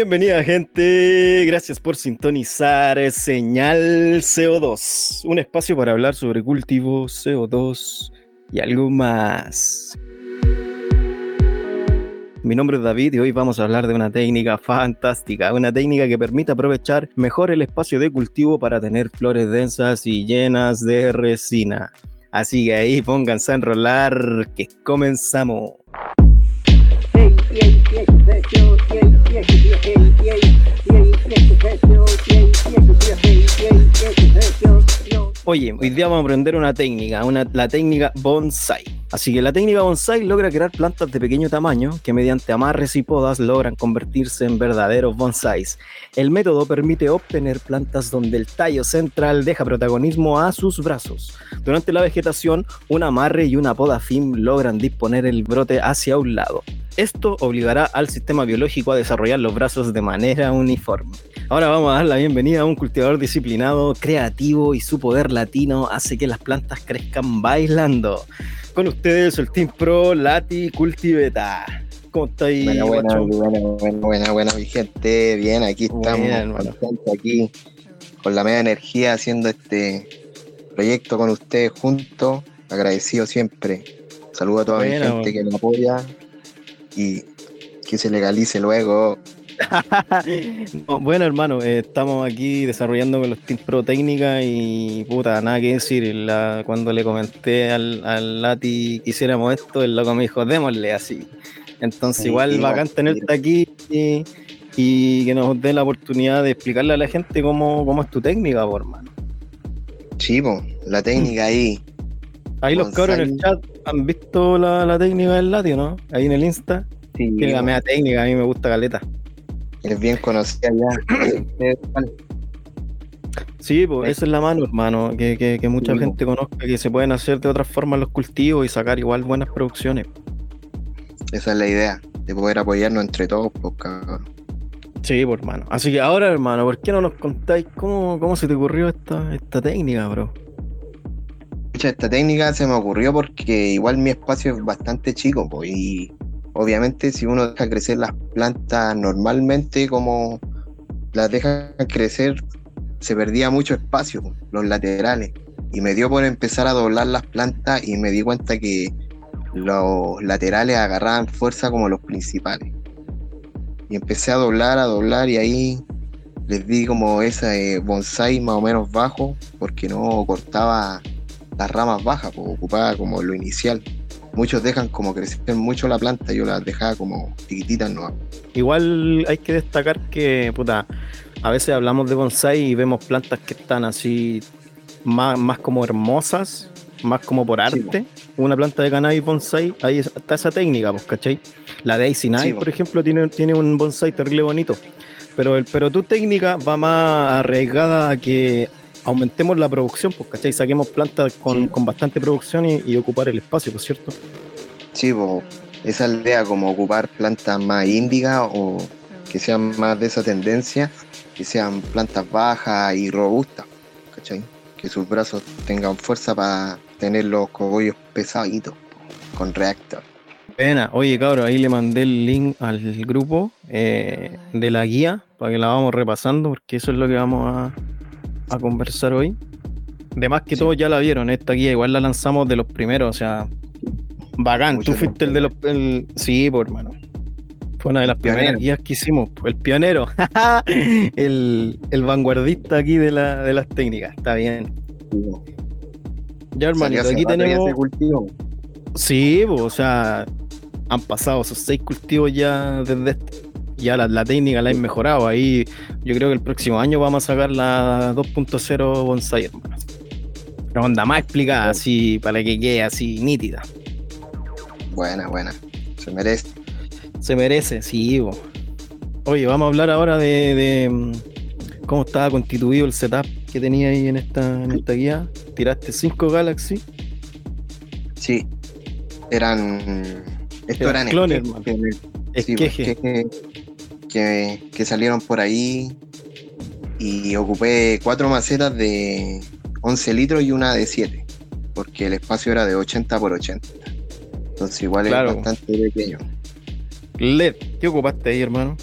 Bienvenida gente, gracias por sintonizar Señal CO2, un espacio para hablar sobre cultivo, CO2 y algo más. Mi nombre es David y hoy vamos a hablar de una técnica fantástica, una técnica que permite aprovechar mejor el espacio de cultivo para tener flores densas y llenas de resina. Así que ahí pónganse a enrolar, que comenzamos. Oye, hoy día vamos a aprender una técnica, una, la técnica bonsai. Así que la técnica bonsai logra crear plantas de pequeño tamaño que mediante amarres y podas logran convertirse en verdaderos bonsais. El método permite obtener plantas donde el tallo central deja protagonismo a sus brazos. Durante la vegetación, un amarre y una poda fin logran disponer el brote hacia un lado. Esto obligará al sistema biológico a desarrollar los brazos de manera uniforme. Ahora vamos a dar la bienvenida a un cultivador disciplinado, creativo y su poder latino hace que las plantas crezcan bailando. Con ustedes el Team Pro Lati Cultiveta. ¿Cómo estáis? Buena, buena, buena, buena, buena, buena, mi gente. Bien, aquí estamos, aquí con la media energía haciendo este proyecto con ustedes juntos. Agradecido siempre. Saludo a toda mi gente que me apoya y que se legalice luego. bueno, hermano, eh, estamos aquí desarrollando con los Team Pro técnica y puta, nada que decir. cuando le comenté al, al Lati que hiciéramos esto, el loco me dijo, démosle así. Entonces, igual bacán tenerte aquí y, que nos dé la oportunidad de explicarle a la gente cómo, cómo es tu técnica, por hermano. Chivo, la técnica ahí. Ahí los cabros en el chat han visto la, la técnica del Lati, ¿no? Ahí en el Insta. Sí. Tiene la media técnica, a mí me gusta caleta. Es bien conocida ya. sí, pues esa es la mano, hermano, que, que, que mucha gente conozca que se pueden hacer de otras formas los cultivos y sacar igual buenas producciones. Esa es la idea, de poder apoyarnos entre todos, pues cabrón. Sí, pues hermano. Así que ahora, hermano, ¿por qué no nos contáis cómo, cómo se te ocurrió esta, esta técnica, bro? Esta técnica se me ocurrió porque igual mi espacio es bastante chico, pues, y obviamente si uno deja crecer las plantas normalmente como las deja crecer, se perdía mucho espacio, los laterales. Y me dio por empezar a doblar las plantas y me di cuenta que los laterales agarraban fuerza como los principales. Y empecé a doblar, a doblar y ahí les di como ese bonsai más o menos bajo porque no cortaba las ramas bajas, pues ocupaba como lo inicial muchos dejan como crecer mucho la planta, yo las dejaba como chiquititas no. Igual hay que destacar que, puta, a veces hablamos de bonsai y vemos plantas que están así más, más como hermosas, más como por arte. Una planta de cannabis bonsai, ahí está esa técnica, pues, ¿cachai? La Daisy Night, por ejemplo, tiene, tiene un bonsai terrible bonito. Pero, el, pero tu técnica va más arriesgada a que aumentemos la producción, pues, ¿cachai? Saquemos plantas con, bastante producción y, ocupar el espacio, ¿por cierto? Sí, pues, esa idea como ocupar plantas más índigas o que sean más de esa tendencia, que sean plantas bajas y robustas, ¿cachai? Que sus brazos tengan fuerza para tener los cogollos pesaditos con reactor. Pena, oye cabrón, ahí le mandé el link al grupo eh, de la guía para que la vamos repasando, porque eso es lo que vamos a, a conversar hoy. De más que todos ya la vieron, esta guía igual la lanzamos de los primeros, o sea, bacán. Tú fuiste el de los. sí, por hermano. Fue una de las primeras guías que hicimos, el pionero, el, el, vanguardista aquí de, la, de las técnicas, está bien. Ya, hermanito, aquí tenemos. Sí, o sea, han pasado esos seis cultivos ya desde este ya la, técnica la han mejorado. Ahí yo creo que el próximo año vamos a sacar la 2.0 bonsai, hermano. Pero onda más explicada, así, para que quede así nítida. Buena, buena. Se merece. Se merece, sí. Oye, vamos a hablar ahora de, mm, cómo estaba constituido el setup que tenía ahí en esta, en esta guía. ¿Tiraste 5 Galaxy? Sí. Eran. Esto eran, clones, esqueje. esqueje que, salieron por ahí y ocupé cuatro macetas de 11 litros y una de 7, porque el espacio era de 80 por 80. Entonces igual es bastante pequeño. LED, ¿qué ocupaste ahí, hermano?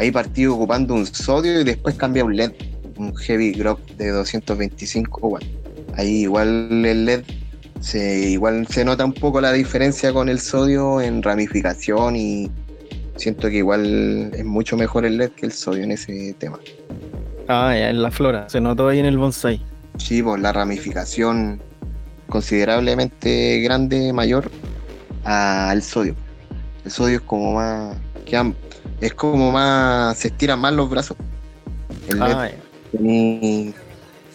ahí partí ocupando un sodio y después cambié a un LED, un Heavy Growth de 225 watts. Ahí igual el LED se, igual se nota un poco la diferencia con el sodio en ramificación y siento que igual es mucho mejor el LED que el sodio en ese tema. Ah, ya, en la flora, se notó ahí en el bonsai. Sí, pues la ramificación considerablemente grande, mayor al sodio. El sodio es como más. es como más. Se estiran más los brazos. El LED ah, tiene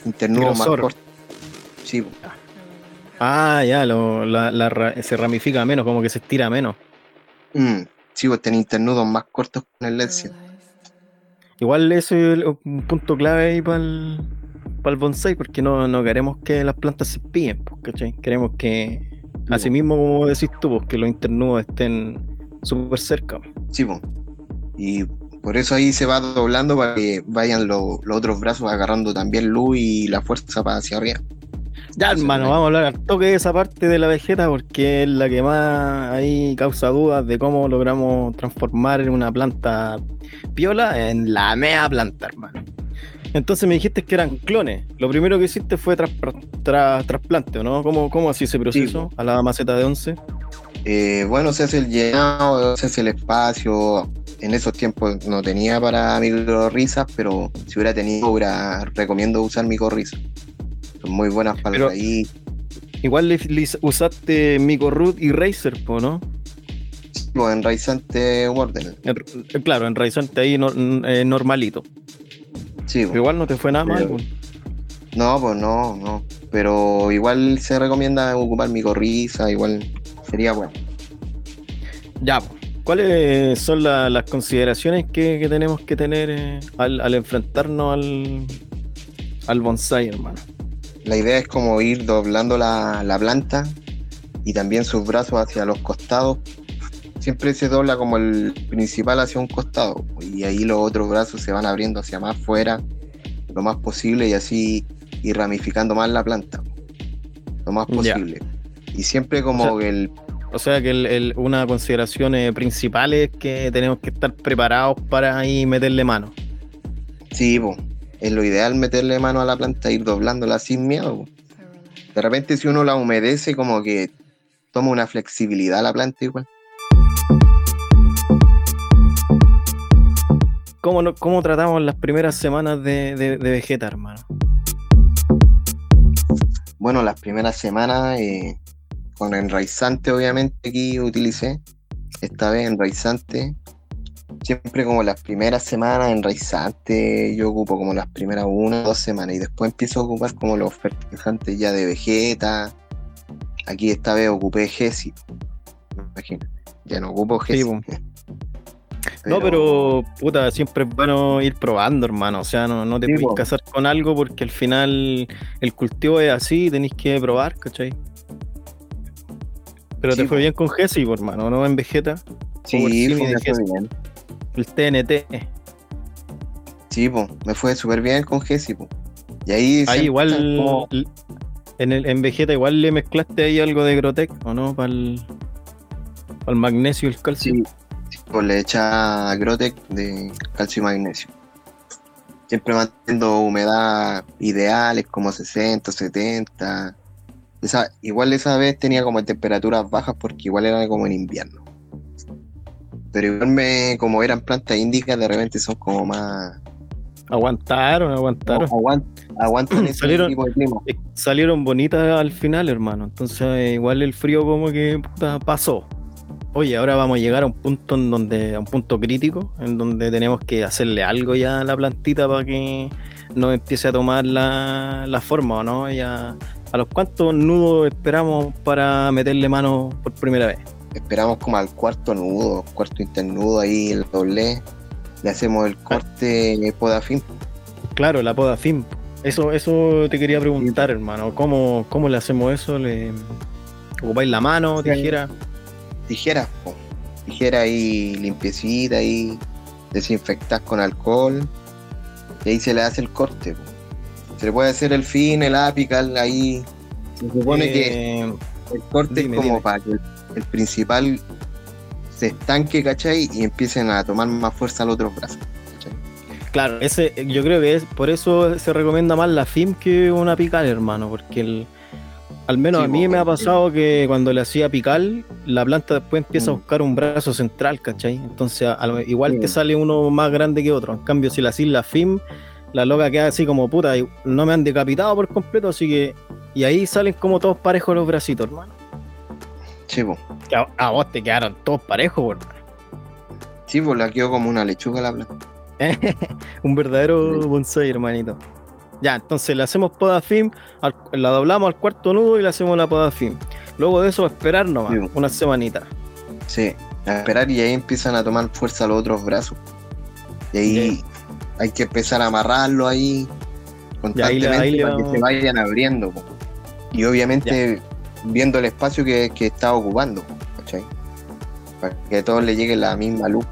internudo más corto. Sí. Pues. Ah, ya, lo, la, se ramifica menos, como que se estira menos. Mm, sí, pues tiene internudos más cortos con el LED. Igual eso es un punto clave ahí para el, bonsai, porque no, no queremos que las plantas se pillen, pues, Queremos que, así mismo como decís tú, pues, que los internudos estén súper cerca. Sí, pues. Y por eso ahí se va doblando para que vayan los otros brazos agarrando también luz y la fuerza para hacia arriba. Ya, hermano, vamos a hablar al toque de esa parte de la vegeta porque es la que más ahí causa dudas de cómo logramos transformar una planta piola en la mea planta, hermano. Entonces me dijiste que eran clones. Lo primero que hiciste fue trasplante, ¿no? ¿Cómo, ¿Cómo así ese proceso a la maceta de 11? Eh, bueno, se hace el llenado, se hace el espacio. En esos tiempos no tenía para microrisas, pero si hubiera tenido, hubiera, recomiendo usar muy buenas para ahí. Igual le, usaste Root y Razer, ¿no? Pues en Raizante Warden. Eh, claro, en Raizante ahí eh, normalito. Sí, igual no te fue nada mal. No, pues no, no. Pero igual se recomienda ocupar Micorriza, igual sería bueno. Ya, ¿cuáles son las consideraciones que, tenemos que tener eh, al, enfrentarnos al, al bonsai, hermano? La idea es como ir doblando la, planta y también sus brazos hacia los costados. Siempre se dobla como el principal hacia un costado y ahí los otros brazos se van abriendo hacia más fuera lo más posible y así ir ramificando más la planta lo más posible. Y siempre como el... O sea que una consideración eh, principal es que tenemos que estar preparados para ahí meterle mano. Sí, pues es lo ideal meterle mano a la planta, ir doblándola sin miedo. De repente si uno la humedece, como que toma una flexibilidad la planta igual. ¿Cómo, cómo tratamos las primeras semanas de, de, Vegeta, hermano? Bueno, las primeras semanas eh, con enraizante, obviamente, aquí utilicé. Esta vez enraizante siempre como las primeras semanas en raizante, yo ocupo como las primeras una o dos semanas y después empiezo a ocupar como los fertilizantes ya de vegeta. Aquí esta vez ocupé Gesi. Imagínate, ya no ocupo Gesi. No, pero puta, siempre es bueno ir probando, hermano. O sea, no, no te puedes casar con algo porque al final el cultivo es así, tenéis que probar, ¿cachai? Pero te fue bien con Gesi, hermano, ¿no? En Vegeta. Sí, fue bien. El TNT. Sí, me fue súper bien con Jesse, Y ahí. Ahí igual. En, el, en Vegeta igual le mezclaste ahí algo de Grotec, ¿o no? Para el, magnesio y el calcio. Sí, pues le echa Grotec de calcio y magnesio. Siempre manteniendo humedad ideales como 60, 70. Esa, igual esa vez tenía como temperaturas bajas porque igual era como en invierno pero igual me, como eran plantas índicas, de repente son como más. Aguantaron, aguantaron. aguantan ese salieron, tipo de clima. Eh, salieron bonitas al final, hermano. Entonces, igual el frío como que pasó. Oye, ahora vamos a llegar a un punto en donde, a un punto crítico, en donde tenemos que hacerle algo ya a la plantita para que no empiece a tomar la, la forma, ¿no? Ya, ¿A los cuantos nudos esperamos para meterle mano por primera vez? Esperamos como al cuarto nudo, cuarto internudo ahí, el doble, le hacemos el corte poda fin. Claro, la poda fin. Eso, eso te quería preguntar, hermano. ¿Cómo, ¿Cómo le hacemos eso? ¿Le ocupáis la mano, tijera? Tijera, tijera ahí limpiecita ahí, desinfectas con alcohol y ahí se le hace el corte. Se le puede hacer el fin, el apical, ahí. Se supone que eh, el corte es como para que el principal se estanque, ¿cachai? Y empiecen a tomar más fuerza los otros brazos. ¿cachai? Claro, ese, yo creo que es por eso se recomienda más la FIM que una pical, hermano, porque el, al menos Sí, a mí me ha pasado que cuando le hacía pical, la planta después empieza a Mm. buscar un brazo central, ¿cachai? Entonces, a lo- igual Sí. te sale uno más grande que otro. En cambio, si la hacís la FIM, la loca queda así como puta, y no me han decapitado por completo, así que. Y ahí salen como todos parejos los bracitos, hermano. Sí, po. A, a vos te quedaron todos parejos, po, hermano. Sí, pues la quedó como una lechuga la planta. Un verdadero bonsai, hermanito. Ya, entonces le hacemos poda al- la doblamos al cuarto nudo y le hacemos la poda film. Luego de eso, esperar nomás, Sí. una semanita. Sí, a esperar y ahí empiezan a tomar fuerza los otros brazos. Y ahí hay que empezar a amarrarlo ahí Y ahí le- constantemente ahí le para que se vayan abriendo. po. Y obviamente viendo el espacio que, que está ocupando, ¿cachai? Para que a todos le llegue la misma luz.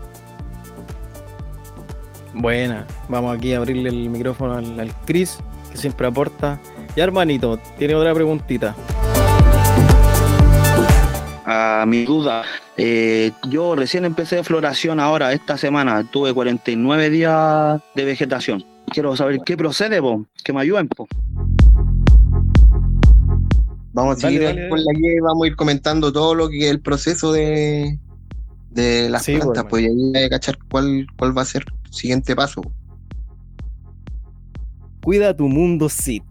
Buena, vamos aquí a abrirle el micrófono al, al Chris, que siempre aporta. Ya, hermanito, tiene otra preguntita. A mi duda, eh, yo recién empecé de floración ahora, esta semana, tuve 49 días de vegetación. Quiero saber qué procede, po, que me ayuden. Po. Vamos a Dale, seguir dale, con la guía y vamos a ir comentando todo lo que es el proceso de, de las Sí, plantas, bueno. pues ahí hay que cachar cuál, cuál va a ser el siguiente paso. Cuida tu mundo SID.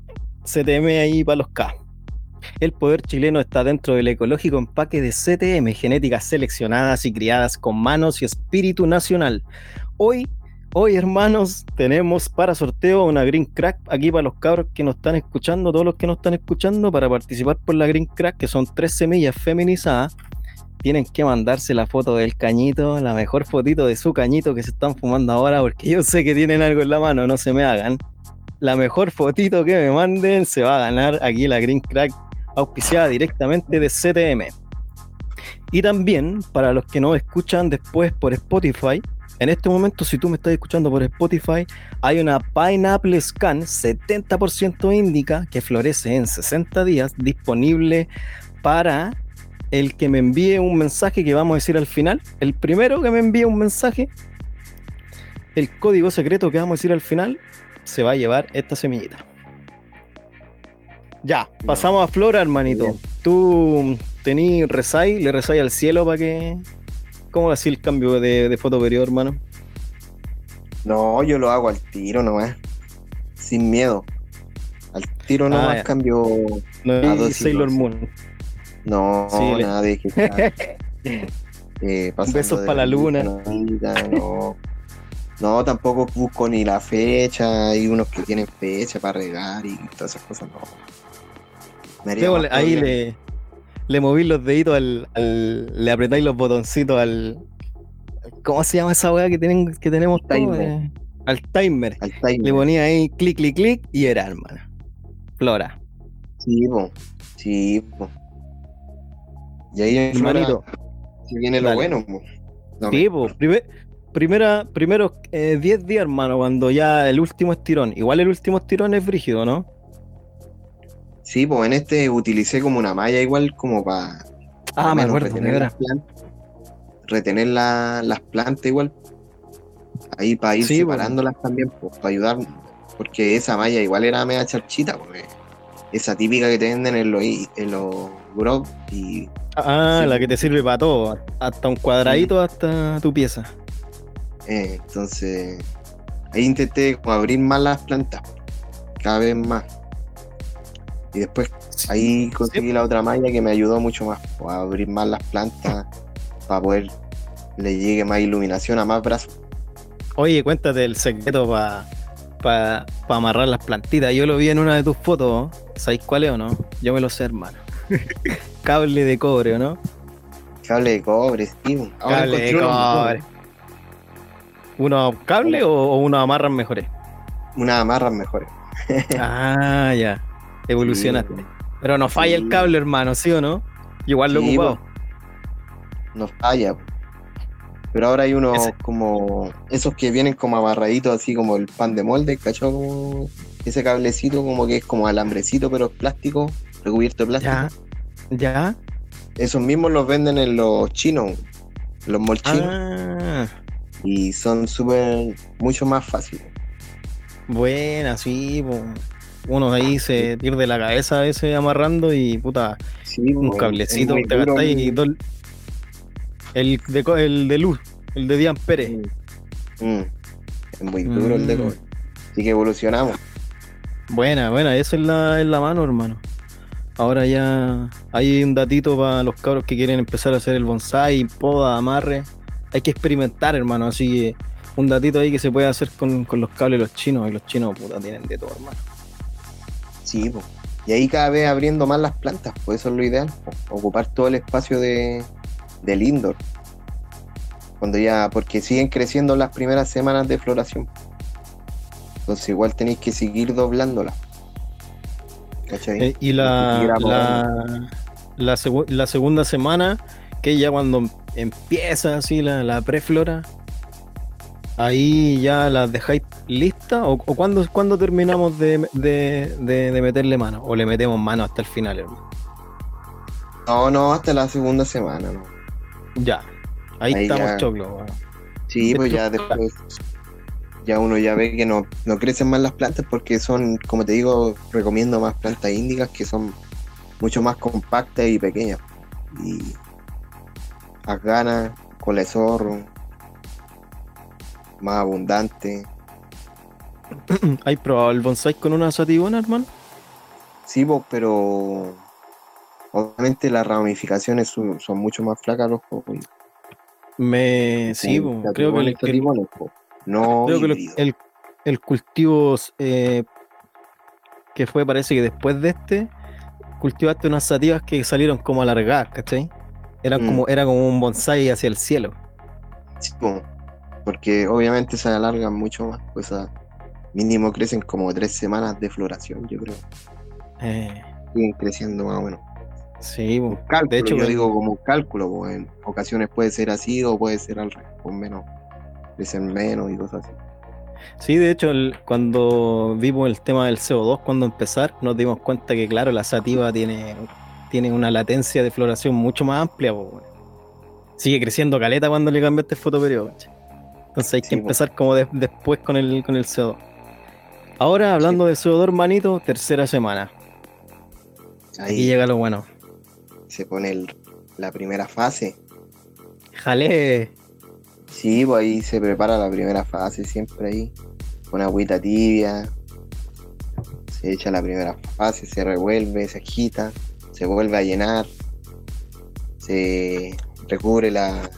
CTM ahí para los K. El poder chileno está dentro del ecológico empaque de CTM, genéticas seleccionadas y criadas con manos y espíritu nacional. Hoy, hoy hermanos, tenemos para sorteo una Green Crack aquí para los cabros que nos están escuchando, todos los que nos están escuchando, para participar por la Green Crack, que son tres semillas feminizadas. Tienen que mandarse la foto del cañito, la mejor fotito de su cañito que se están fumando ahora, porque yo sé que tienen algo en la mano, no se me hagan la mejor fotito que me manden se va a ganar aquí la Green Crack auspiciada directamente de CTM. Y también para los que no escuchan después por Spotify, en este momento si tú me estás escuchando por Spotify, hay una Pineapple Scan 70% indica que florece en 60 días disponible para el que me envíe un mensaje que vamos a decir al final. El primero que me envíe un mensaje, el código secreto que vamos a decir al final, se va a llevar esta semillita. Ya, pasamos a Flora, hermanito. Bien. Tú tení rezai, le rezai al cielo para que. ¿Cómo así el cambio de, de foto periodo, hermano? No, yo lo hago al tiro nomás. Sin miedo. Al tiro Ah, nomás ya. cambio. No Ah, es dos Sailor. Moon. No, Sí, nada de que eh, Besos de pa' la luna. vida, No. no, tampoco busco ni la fecha. Hay unos que tienen fecha para regar y todas esas cosas. No. Ahí le, le moví los deditos al, al- Le apretáis los botoncitos al. ¿Cómo se llama esa weá que, tienen, que tenemos? Timer. Eh, al timer. Al timer. Le ponía ahí clic, clic, clic y era, hermano. Flora. Sí, po. Sí, po. Y ahí Hermanito. si viene lo Dale. bueno. po. No, Sí, po, primer- primera, primeros 10 días, hermano, cuando ya el último estirón. Igual el último estirón es brígido, ¿no? Sí, pues en este utilicé como una malla igual como para Ah, me acuerdo, de retener, las plantas, retener la- las plantas igual. Ahí para ir Sí, pues. separándolas también, pues, para ayudar. Porque esa malla igual era media charchita, porque esa típica que te venden en los, en los grow y Ah, Sí. la que te sirve para todo. Hasta un cuadradito, hasta tu pieza. eh, entonces ahí intenté como abrir más las plantas, cada vez más. Y después Ahí conseguí la otra malla que me ayudó mucho más a abrir más las plantas para poder le llegue más iluminación a más brazos. Oye, cuéntate el secreto para amarrar las plantitas. Yo lo vi en una de tus fotos. ¿Sabéis cuál es o no? Yo me lo sé, hermano. Cable de cobre, ¿o no? Cable de cobre, sí. Ahora Cable de unos cobre. ¿Uno cable o, o uno amarran mejores? Unas amarras mejores. ah, ya. Evolucionaste. Sí, Pero no falla Sí. el cable, hermano, ¿sí o no? Igual lo he Sí, ocupado. no falla. Pero ahora hay unos Ese- como esos que vienen como amarraditos así como el pan de molde, ¿cachó? Como ese cablecito como que es como alambrecito pero es plástico, recubierto de plástico. Ya. Ya. Esos mismos los venden en los chinos. los molchinos. Ah, Y son súper, mucho más fáciles. buena, sí, po. Uno ahí se pierde la cabeza a veces amarrando y puta, Sí, un pues, cablecito te gastáis y el- dos- el de, co- el de luz, el de Dian Pérez. Mm. Es muy duro el de Mm. cobre. Así que evolucionamos. Buena, buena, esa es la, es la mano, hermano. Ahora ya hay un datito para los cabros que quieren empezar a hacer el bonsai, poda, amarre. Hay que experimentar, hermano. Así que un datito ahí que se puede hacer con, con los cables de los chinos. Y los chinos, puta, tienen de todo, hermano. Sí, pues. Y ahí cada vez abriendo más las plantas, pues eso es lo ideal. Ocupar todo el espacio de, del indoor. Cuando ya, porque siguen creciendo las primeras semanas de floración. Entonces igual tenéis que seguir doblándola. ¿Cachai? Eh, y la, Seguir la, la, segu- la segunda semana, que ya cuando empieza así la, la preflora, ahí ya las dejáis listas. ¿O, o cuándo, cuándo terminamos de, de- de- de meterle mano? ¿O le metemos mano hasta el final, hermano? No, no, hasta la segunda semana, ¿no? Ya. Ahí, Ahí estamos ya. choclo. weón. Sí, pues ya después ya uno ya ve que no, no crecen más las plantas porque son, como te digo, recomiendo más plantas índicas que son mucho más compactas y pequeñas. Y ganas, cola de zorro, más abundante. ¿Hay probado el bonsai con una sativona, hermano? Sí, pues, pero obviamente las ramificaciones son, son mucho más flacas los cocos. Me, sí, creo que, el, el- no creo que el- el, cultivo eh, que fue, parece que después de este, cultivaste unas sativas que salieron como alargadas, ¿cachai? Eran Mm. como, era como un bonsai hacia el cielo. Sí, po, porque obviamente se alargan mucho más, pues a mínimo crecen como tres semanas de floración, yo creo. Eh, Siguen creciendo más o menos. sí, po. Un cálculo, de hecho, yo digo como un cálculo, po, en ocasiones puede ser así o puede ser al revés, con menos, crecen menos y cosas así. Sí, de hecho, el- cuando vimos el tema del CO2, cuando empezar, nos dimos cuenta que, claro, la sativa tiene, tiene una latencia de floración mucho más amplia. po. Sigue creciendo caleta cuando le cambiaste el fotoperiodo. ¿cachai? Entonces hay que Sí, empezar como de- después con el, con el CO2. Ahora, hablando de CO2, hermanito, tercera semana. Aquí Ahí llega lo bueno. se pone el- la primera fase. Jale. Sí, pues ahí se prepara la primera fase siempre ahí, con agüita tibia. Se echa la primera fase, se revuelve, se agita, se vuelve a llenar, se recubre la...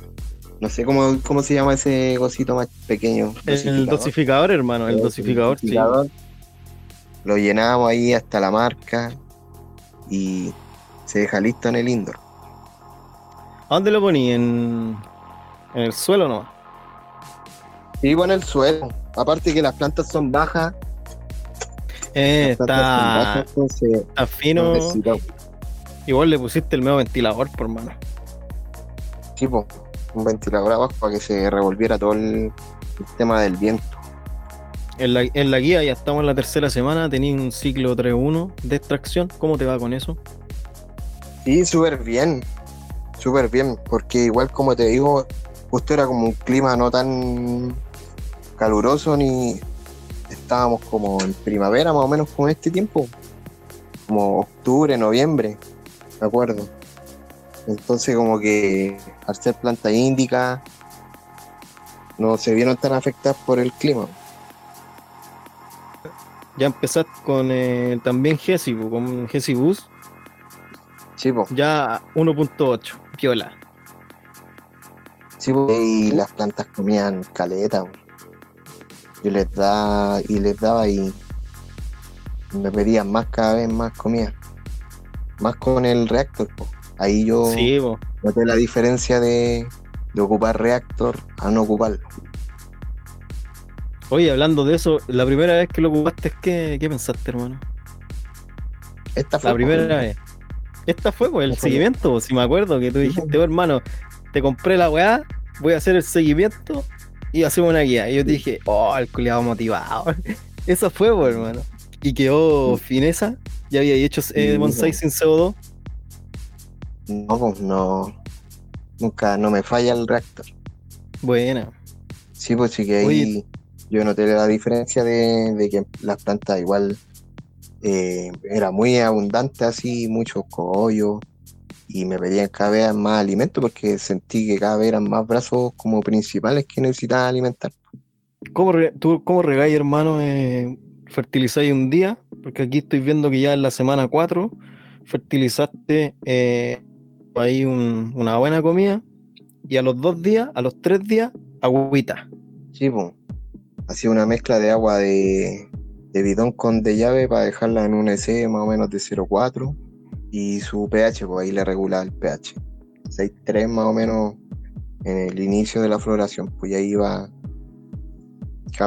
No sé cómo, cómo se llama ese cosito más pequeño. El dosificador, hermano, el dosificador, sí. dosificador. Lo llenamos ahí hasta la marca y se deja listo en el indoor. ¿A dónde lo poní? ¿En, en el suelo nomás? Sí, bueno, el suelo. Aparte que las plantas son bajas, Eh, está, bajas, entonces está fino. necesitamos- Igual le pusiste el medio ventilador, por mano. Sí, po, un ventilador abajo para que se revolviera todo el sistema del viento. En la, en la guía ya estamos en la tercera semana, tenéis un ciclo 3-1 de extracción. ¿Cómo te va con eso? Sí, súper bien, súper bien, porque igual como te digo, justo era como un clima no tan caluroso ni estábamos como en primavera más o menos como en este tiempo, como octubre, noviembre, me acuerdo. Entonces como que al ser planta índica no se vieron tan afectadas por el clima. Ya empezaste con eh, también Gesi, con Gesi Bus, Sí, po. ya 1.8, piola. Sí, po, y las plantas comían caleta. Yo les daba y les daba y me pedían más cada vez más comida. Más con el reactor. po. Ahí yo Sí, noté la diferencia de, de ocupar reactor a no ocuparlo. Oye, hablando de eso, la primera vez que lo ocupaste, ¿qué, qué pensaste, hermano? Esta fue La primera vez. Esta fue, pues, el Esta seguimiento, po, si me acuerdo que tú dijiste, "Oh, hermano, te compré la weá, voy a hacer el seguimiento y hacemos una guía. Y yo te dije, oh, el culiado motivado. Eso fue, pues, hermano. Y quedó fineza. Ya había hecho eh, bonsai sin CO2. No, pues no. nunca, no me falla el reactor. Buena. Sí, pues sí que ahí Oye. yo noté la diferencia de, de que las plantas igual eh, era muy abundante así, muchos cogollos y me pedían cada vez más alimento porque sentí que cada vez eran más brazos como principales que necesitaba alimentar. ¿Cómo, re- tú, cómo regáis, hermano? Eh, ¿Fertilizáis un día? Porque aquí estoy viendo que ya en la semana 4 fertilizaste eh, ahí un- una buena comida y a los dos días, a los tres días, agüita. Sí, pues. Hacía una mezcla de agua de, de bidón con de llave para dejarla en un EC más o menos de 0,4 y su pH, pues ahí le regulaba el pH. 6,3 más o menos en el inicio de la floración, pues y ahí iba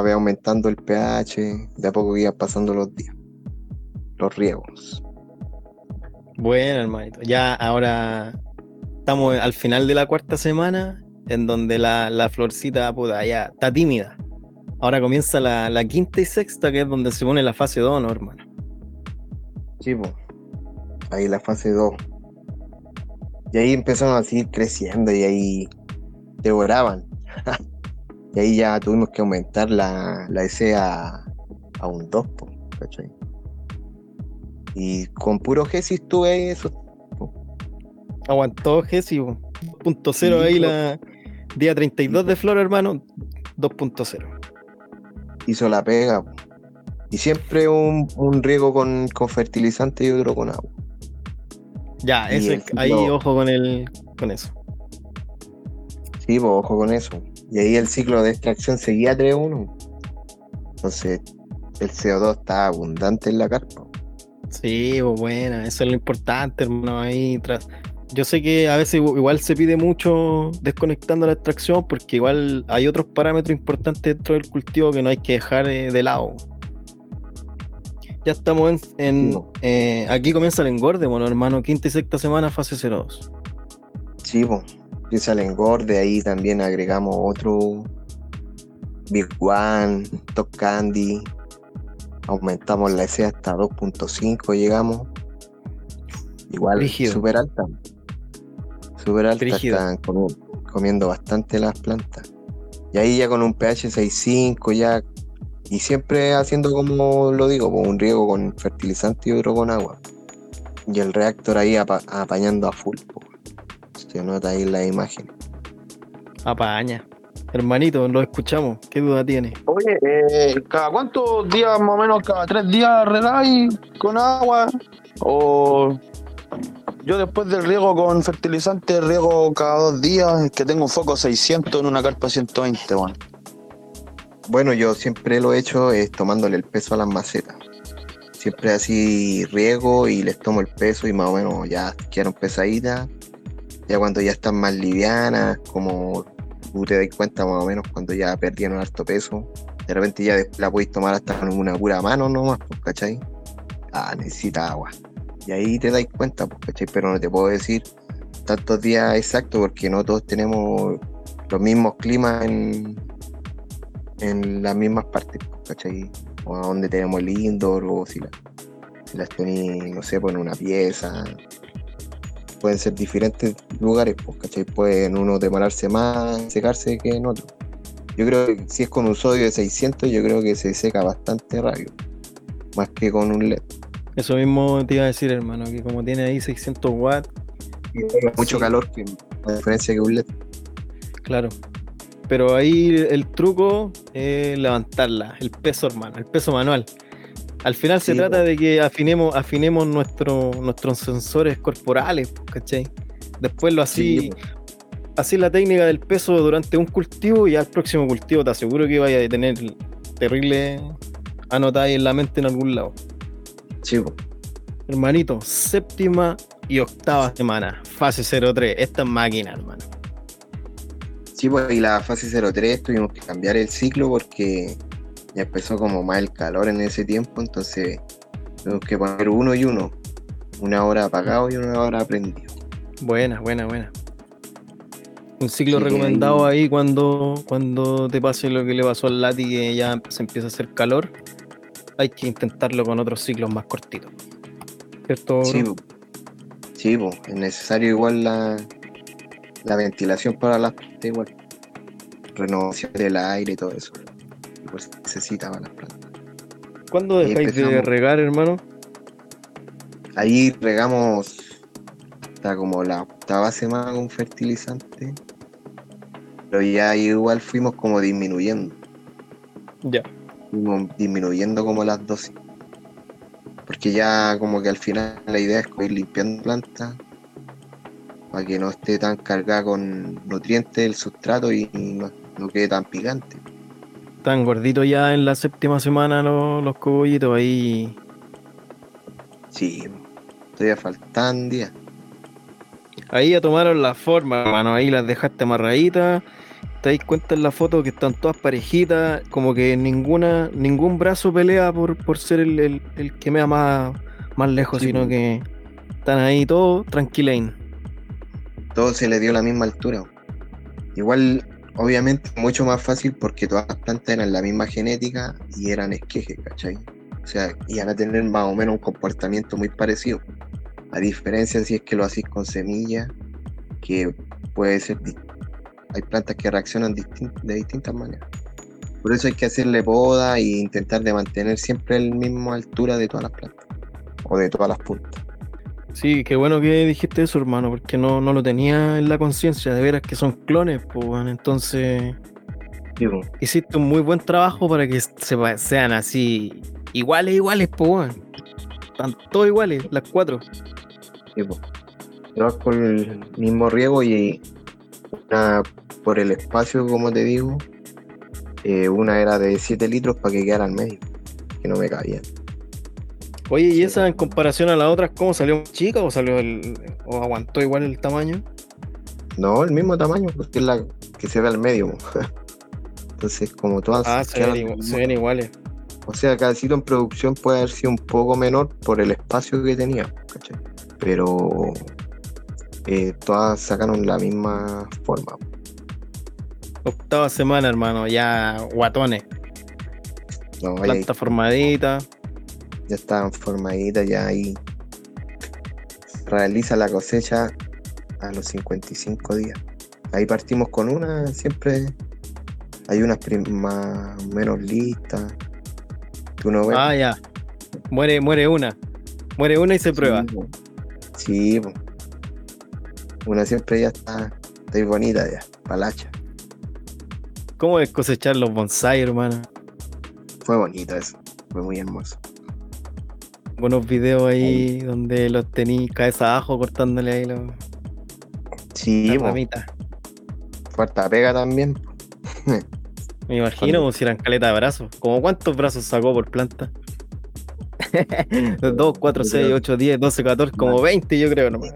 vez aumentando el pH, de a poco iba pasando los días, los riegos. Bueno, hermanito. Ya ahora estamos al final de la cuarta semana, en donde la, la florcita puta, ya está tímida. Ahora comienza la, la quinta y sexta, que es donde se pone la fase 2, ¿no, hermano? Sí, pues. Ahí la fase 2. Y ahí empezaron a seguir creciendo y ahí devoraban. y ahí ya tuvimos que aumentar la, la EC a, a un 2, po, ¿cachai? Y con puro Gesis tuve ahí eso. Aguantó Gesi, po. 2.0 Sí, ahí la día 32 de flor, hermano. 2.0. Hizo la pega. Y siempre un, un riego con, con fertilizante y otro con agua. Ya, ese, el ahí ojo con el con eso. Sí, pues ojo con eso. Y ahí el ciclo de extracción seguía 3-1. Entonces el CO2 está abundante en la carpa. Sí, pues buena, eso es lo importante, hermano. Ahí tras. Yo sé que a veces igu- igual se pide mucho desconectando la extracción porque igual hay otros parámetros importantes dentro del cultivo que no hay que dejar eh, de lado. Ya estamos en, en, No. eh, aquí comienza el engorde, bueno hermano, quinta y sexta semana, fase 02. Sí, pues. Empieza el engorde, ahí también agregamos otro Big One, Top Candy. Aumentamos la EC hasta 2.5, llegamos. Igual, súper alta. Súper alta, Brígido. están comi- comiendo bastante las plantas. Y ahí ya con un pH 6.5 ya. Y siempre haciendo como lo digo, pues, un riego con fertilizante y otro con agua. Y el reactor ahí apa- apañando a full. po. Se nota ahí la imagen. Apaña. Hermanito, lo escuchamos. ¿Qué duda tiene? Oye, eh, ¿cada cuántos días, más o menos, cada tres días regáis con agua? O yo después del riego con fertilizante riego cada dos días, es que tengo un foco 600 en una carpa 120, bueno. Bueno, yo siempre lo he hecho es tomándole el peso a las macetas. Siempre así riego y les tomo el peso y más o menos ya quedaron pesaditas. Ya cuando ya están más livianas, como tú te das cuenta más o menos cuando ya perdieron harto peso, de repente ya la podéis tomar hasta con una pura mano nomás, pues, ¿cachai? Ah, necesita agua. Y ahí te dais cuenta, pues, ¿cachai? Pero no te puedo decir tantos días exactos porque no todos tenemos los mismos climas en, en las mismas partes, pues, ¿cachai? O a donde tenemos el indoor, o si, la- si las tenéis, no sé, pues una pieza. Pueden ser diferentes lugares, pues, ¿cachai? Pueden uno demorarse más secarse que en otro. Yo creo que si es con un sodio de 600, yo creo que se seca bastante rápido. Más que con un LED. Eso mismo te iba a decir, hermano, que como tiene ahí 600 watts, Y mucho Sí. calor, que, a diferencia que un LED. claro. Pero ahí el truco es levantarla, el peso, hermano, el peso manual. Al final se trata de que afinemos, afinemos nuestro, nuestros sensores corporales, po, ¿cachai? Después lo así, Sí, así la técnica del peso durante un cultivo y al próximo cultivo te aseguro que vaya a tener terrible anotada ahí en la mente en algún lado. sí, po. Hermanito, séptima y octava semana, fase 03, esta es máquina, hermano. Sí, pues y la fase 03 tuvimos que cambiar el ciclo porque ya empezó como más el calor en ese tiempo, entonces tuvimos que poner uno y uno. Una hora apagado y una hora prendido. Buena, buena, buena. Un ciclo Sí, recomendado ahí cuando, cuando te pase lo que le pasó al Lati, que ya se empieza a hacer calor. Hay que intentarlo con otros ciclos más cortitos. ¿Cierto? Sí, po. sí po, es necesario igual la, la ventilación para las igual. Renovación del aire y todo eso. Pues necesita para las plantas. ¿Cuándo dejáis de regar, hermano? Ahí regamos hasta como la octava semana con fertilizante. Pero ya igual fuimos como disminuyendo. Ya. Fuimos disminuyendo como las dosis. Porque ya como que al final la idea es ir limpiando plantas para que no esté tan cargada con nutrientes el sustrato y no, no quede tan picante. Están gorditos ya en la séptima semana los, los cogollitos ahí. Sí, todavía faltan días. Ahí ya tomaron la forma, hermano. Ahí las dejaste amarraditas. Te dais cuenta en la foto que están todas parejitas. Como que ninguna, ningún brazo pelea por, por ser el, el- el que me da más, más lejos, Sí, sino pues. que están ahí todos tranquilain. todo se le dio la misma altura. Igual, obviamente, mucho más fácil porque todas las plantas eran la misma genética y eran esquejes, ¿cachai? O sea, iban a tener más o menos un comportamiento muy parecido. A diferencia si es que lo hacís con semillas, que puede ser. Hay plantas que reaccionan de distintas maneras. Por eso hay que hacerle poda e intentar de mantener siempre la misma altura de todas las plantas. O de todas las puntas. Sí, qué bueno que dijiste eso, hermano, porque no, no lo tenía en la conciencia. De veras que son clones, pues, weón. Entonces, hiciste un muy buen trabajo para que se, sean así iguales, iguales, pues, weón. Están todos iguales, las cuatro. Sí, po. Todas con el mismo riego y una por el espacio, como te digo, eh, una era de 7 litros para que quedara al medio, que no me cabía. Oye, ¿y esa en comparación a las otras, cómo salió chica o salió el, o aguantó igual el tamaño? No, el mismo tamaño, porque es la que se ve al medio. Entonces, como todas Ah, se ven, igual- se ven iguales. O sea, cada sitio en producción puede haber sido un poco menor por el espacio que tenía, ¿cachai? Pero eh, todas sacaron la misma forma. Octava semana, hermano, ya guatones, No, planta formadita. Ya estaban formaditas, ya ahí realiza la cosecha a los 55 días. Ahí partimos con una, siempre hay unas más menos listas. Que uno ve. Ah, ya. Muere, muere una. Muere una y se prueba. Sí, po. Sí, po. una siempre ya está, está bonita ya, palacha. ¿Cómo es cosechar los bonsai, hermano? Fue bonito eso, fue muy hermoso. Buenos videos ahí donde los tení cabeza abajo cortándole ahí los, Sí, las po. ramitas. Fuerte pega también. Me imagino como si eran caleta de brazos. ¿Como cuántos brazos sacó por planta? 2, 4, Yo 6, creo- 8, 10, 12, 14, como Más. 20 yo creo nomás.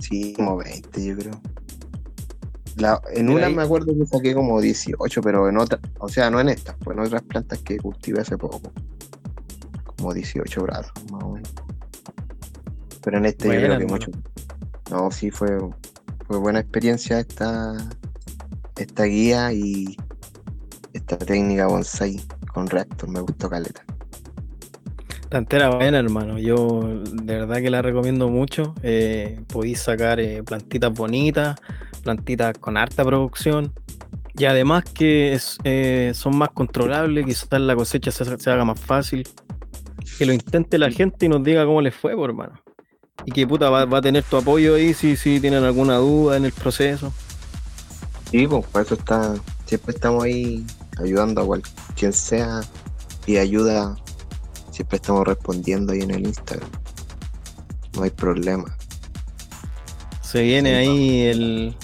Sí, como 20, yo creo. La- en una ahí. me acuerdo que saqué como 18, pero en otra, o sea, no en estas, pues en otras plantas que cultivé hace poco. Como 18 brazos, más o menos. Pero en este yo creo que mucho. No, sí, fue, fue buena experiencia esta, esta guía y esta técnica bonsai con reactor, me gustó caleta. La entera buena, hermano. Yo de verdad que la recomiendo mucho. Eh, podéis sacar eh, plantitas bonitas, plantitas con harta producción. Y además que es, eh, son más controlables, quizás la cosecha se, se haga más fácil. Que lo intente la gente y nos diga cómo les fue, por hermano. Y que puta va, va a tener tu apoyo ahí si, si tienen alguna duda en el proceso. Sí, pues por eso está, siempre estamos ahí ayudando a cual, quien sea y ayuda, siempre estamos respondiendo ahí en el Instagram. No hay problema. Se viene Sí, ahí el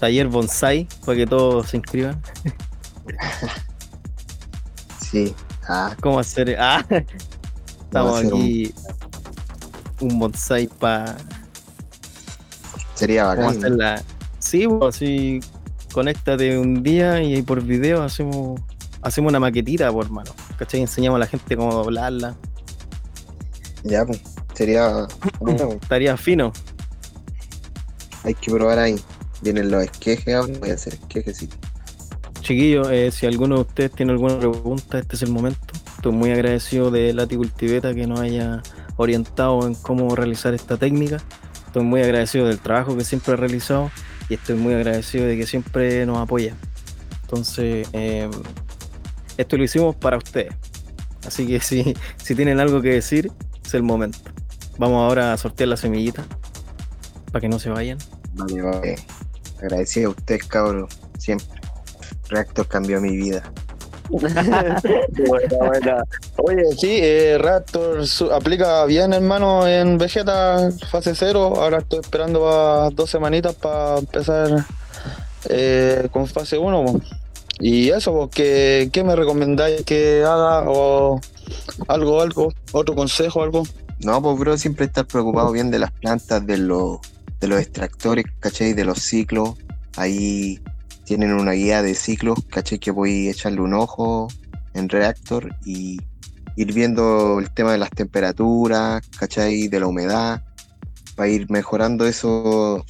taller bonsai para que todos se inscriban. Sí. Ah, ¿Cómo hacer? Ah, estamos un- aquí. Un bonsai para sería ¿Cómo bacán. Sí, pues, así conéctate un día y ahí por video hacemos hacemos una maquetita, por mano. ¿Cachai? Enseñamos a la gente cómo doblarla. Ya, pues. Sería. bueno, Estaría fino. hay que probar ahí. Vienen los esquejes ahora. Voy a hacer esquejes, sí. Chiquillos, eh, si alguno de ustedes tiene alguna pregunta, este es el momento. Estoy muy agradecido de Lati Cultiveta que nos haya orientado en cómo realizar esta técnica. Estoy muy agradecido del trabajo que siempre ha realizado. y estoy muy agradecido de que siempre nos apoya. Entonces, eh, esto lo hicimos para ustedes. Así que si, si tienen algo que decir, es el momento. Vamos ahora a sortear la semillita para que no se vayan. Vale, vale. Agradecido a ustedes, cabrón, siempre. Reactor cambió mi vida. buena, buena. Oye, sí, eh, Raptor aplica bien, hermano, en Vegeta fase 0. Ahora estoy esperando a dos semanitas para empezar eh, con fase 1. Y eso, ¿qué, ¿qué me recomendáis que haga? O algo, algo, otro consejo, algo. No, pues bro, siempre estar preocupado bien de las plantas, de los, de los extractores, ¿cachai? De los ciclos. Ahí tienen una guía de ciclos, ¿cachai? Que voy a echarle un ojo en Reactor y ir viendo el tema de las temperaturas, ¿cachai? De la humedad, para ir mejorando eso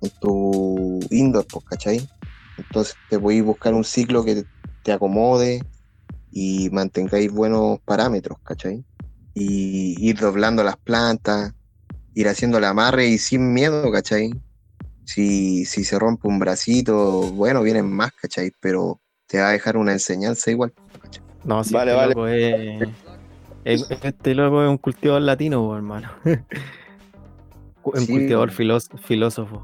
en tu indoor, pues, ¿cachai? Entonces te a buscar un ciclo que te acomode y mantengáis buenos parámetros, ¿cachai? y ir doblando las plantas, ir haciendo el amarre y sin miedo, ¿cachai? Si, si se rompe un bracito, bueno, vienen más, ¿cachai? Pero te va a dejar una enseñanza igual. ¿cachai? No, si Vale, este vale. loco es, es- Este loco es un cultivador latino, hermano. un Sí. cultivador filós- filósofo.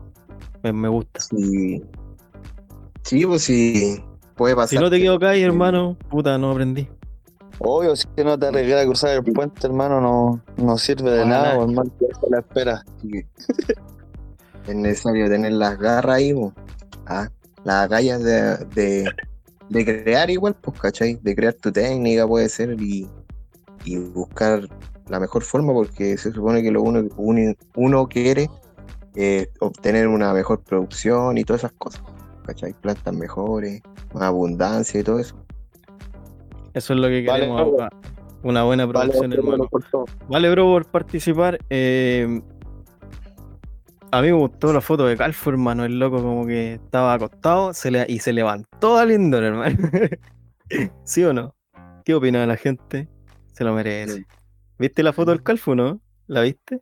Me, me gusta. Sí, sí, pues sí, puede pasar. Si no te que- equivocáis, hermano, puta, no aprendí. Obvio, si no te arriesgas a cruzar el puente, hermano, no, no sirve de Ah, nada, hermano, que eso la espera. Es necesario tener las garras ahí. Ah, las agallas de, de, de crear igual, pues, ¿cachai? De crear tu técnica puede ser y, y buscar la mejor forma porque se supone que lo uno, uno, uno quiere es obtener una mejor producción y todas esas cosas, ¿cachai? Plantas mejores, más abundancia y todo eso. Eso es lo que Vale, queremos. pa- Una buena Vale, producción, hermano. hermano. Vale, bro, por participar. Eh, a mí me gustó la foto de Calfo, hermano. El loco como que estaba acostado se le, y se levantó al Lindor, hermano. ¿Sí o no? ¿Qué opina la gente? Se lo merece. Sí. ¿Viste la foto del Calfo, no? ¿La viste?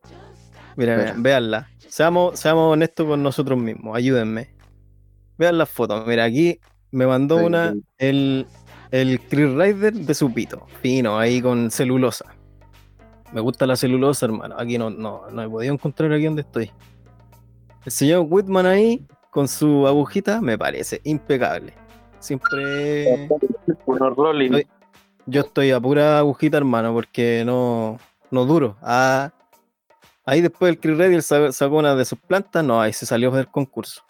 Mira, Mira. vean, véanla. Seamos, seamos honestos con nosotros mismos. Ayúdenme. Vean las fotos. Mira, aquí me mandó Sí, una sí. el, el Chris Rider de su pito. Fino, ahí con celulosa. Me gusta la celulosa, hermano. Aquí no, no, no he podido encontrar aquí donde estoy. El señor Whitman ahí, con su agujita, me parece impecable. Siempre. Oye. Yo estoy a pura agujita, hermano, porque no, no duro. Ah, ahí después el Chris sa- sacó una de sus plantas, no, ahí se salió del concurso.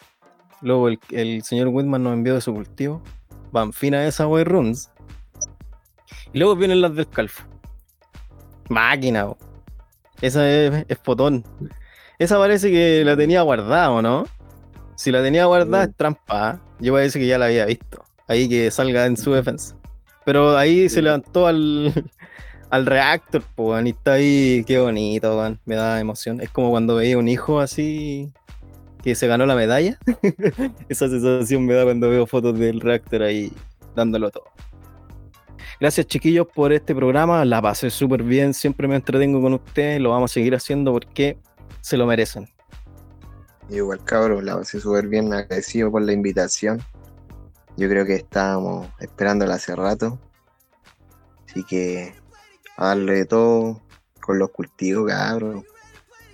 Luego el, el señor Whitman nos envió de su cultivo. Van fina esa wey runs. Y luego vienen las del Calfo. Máquina, bo. Esa es, es fotón. Esa parece que la tenía guardada, ¿o no? Si la tenía guardada Mm. es trampa. ¿ah? Yo parece que ya la había visto. Ahí que salga en su defensa. Pero ahí se levantó al, al reactor, pues, y está ahí, qué bonito, weón, me da emoción. Es como cuando veía un hijo así que se ganó la medalla. Esa sensación me da cuando veo fotos del reactor ahí dándolo todo. Gracias chiquillos por este programa, la pasé súper bien, siempre me entretengo con ustedes, lo vamos a seguir haciendo porque se lo merecen. Igual, cabrón, la pasé súper bien, agradecido por la invitación. Yo creo que estábamos esperándola hace rato. Así que a darle de todo con los cultivos, cabrón.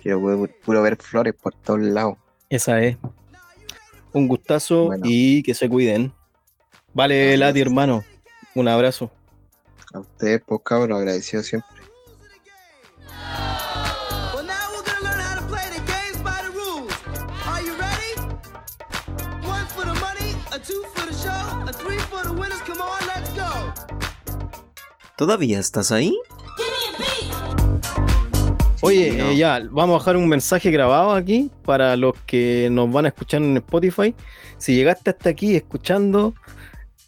Quiero pu- puro ver flores por todos lados. Esa es. Un gustazo Bueno. y que se cuiden. Vale, Gracias. Lati, hermano. Un abrazo. A ustedes, pues, cabrón, agradecido siempre. ¿Todavía estás ahí? Oye, no. eh, ya, vamos a dejar un mensaje grabado aquí para los que nos van a escuchar en Spotify. Si llegaste hasta aquí escuchando,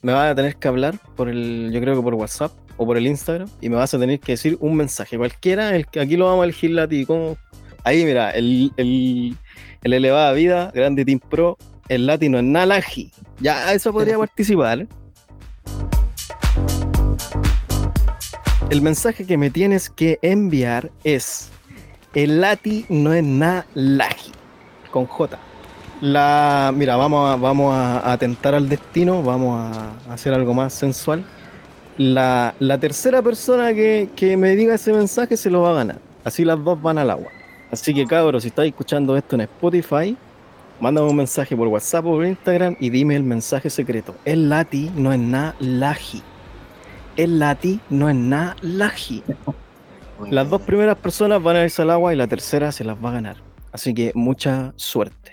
me vas a tener que hablar por el, yo creo que por WhatsApp o por el Instagram, y me vas a tener que decir un mensaje, cualquiera, el que aquí lo vamos a elegir como ahí mira, el, el, el elevada vida, grande Team Pro, el latino en Nalaji. Ya, eso podría participar. El mensaje que me tienes que enviar es el Lati no es nada Laji con J. La, mira, vamos a, vamos a atentar al destino, vamos a hacer algo más sensual. La, tercera persona que, que me diga ese mensaje se lo va a ganar. Así las dos van al agua. Así que cabros, si estáis escuchando esto en Spotify, mándame un mensaje por WhatsApp o por Instagram y dime el mensaje secreto. El lati no es nada laji. El lati no es nada laji. Las dos primeras personas van a irse al agua y la tercera se las va a ganar. Así que mucha suerte.